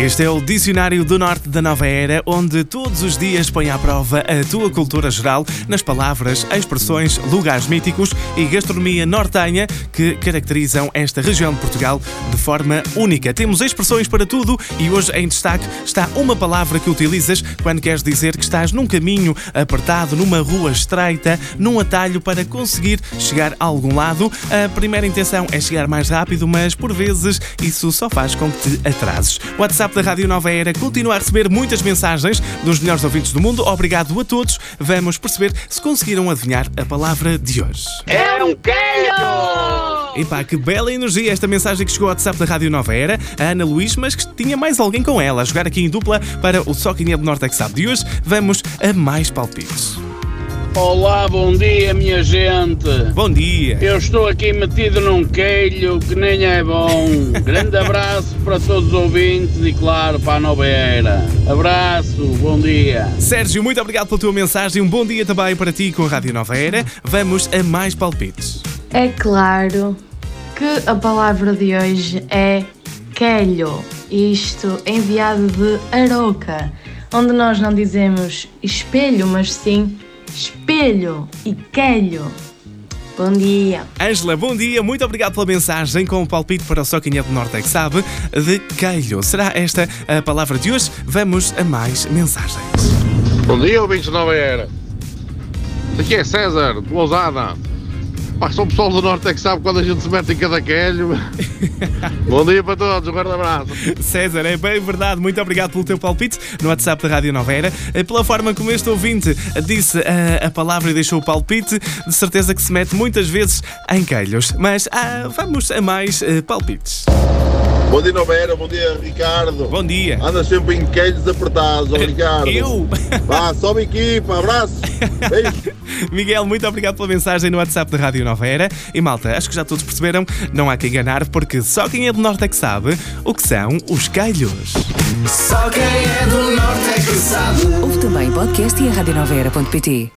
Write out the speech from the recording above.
Este é o Dicionário do Norte da Nova Era, onde todos os dias põe à prova a tua cultura geral nas palavras, expressões, lugares míticos e gastronomia nortenha que caracterizam esta região de Portugal de forma única. Temos expressões para tudo e hoje em destaque está uma palavra que utilizas quando queres dizer que estás num caminho apertado, numa rua estreita, num atalho para conseguir chegar a algum lado. A primeira intenção é chegar mais rápido, mas por vezes isso só faz com que te atrases. WhatsApp da Rádio Nova Era continua a receber muitas mensagens dos melhores ouvintes do mundo. Obrigado a todos. Vamos perceber se conseguiram adivinhar a palavra de hoje. É um queijo! Epá, que bela energia esta mensagem que chegou ao WhatsApp da Rádio Nova Era, a Ana Luís, mas que tinha mais alguém com ela a jogar aqui em dupla para o Só Quem é do Norte é que sabe de hoje. Vamos a mais palpites. Olá, bom dia, minha gente. Bom dia! Eu estou aqui metido num queilho que nem é bom. Grande abraço para todos os ouvintes e, claro, para a Nova Era. Abraço, bom dia. Sérgio, muito obrigado pela tua mensagem. Um bom dia também para ti com a Rádio Nova Era. Vamos a mais palpites. É claro que a palavra de hoje é quelho, isto enviado de Aroca, onde nós não dizemos espelho, mas sim espelho e quelho. Bom dia. Ângela, bom dia, muito obrigado pela mensagem com o palpite para o Só Quem é do Norte é que sabe de queilho. Será esta a palavra de hoje? Vamos a mais mensagens. Bom dia, ouvintes da Nova Era. Aqui é César, de Lousada. Pá, só o pessoal do Norte é que sabe quando a gente se mete em cada quelho. Bom dia para todos, um grande abraço. César, é bem verdade, muito obrigado pelo teu palpite no WhatsApp da Rádio Nova Era. Eh, Pela forma como este ouvinte disse a, a palavra e deixou o palpite, de certeza que se mete muitas vezes em queilhos. Mas ah, vamos a mais eh, palpites. Bom dia, Nova Era. Bom dia, Ricardo. Bom dia. Anda sempre em queijos apertados, ó Ricardo. Eu? Vá, sobe equipa, abraço. Beijo. Miguel, muito obrigado pela mensagem no WhatsApp da Rádio Nova Era. E malta, acho que já todos perceberam, não há que enganar, porque só quem é do Norte é que sabe o que são os queilhos. Só quem é do norte é que sabe. Ouve também podcast e a radionovera.pt.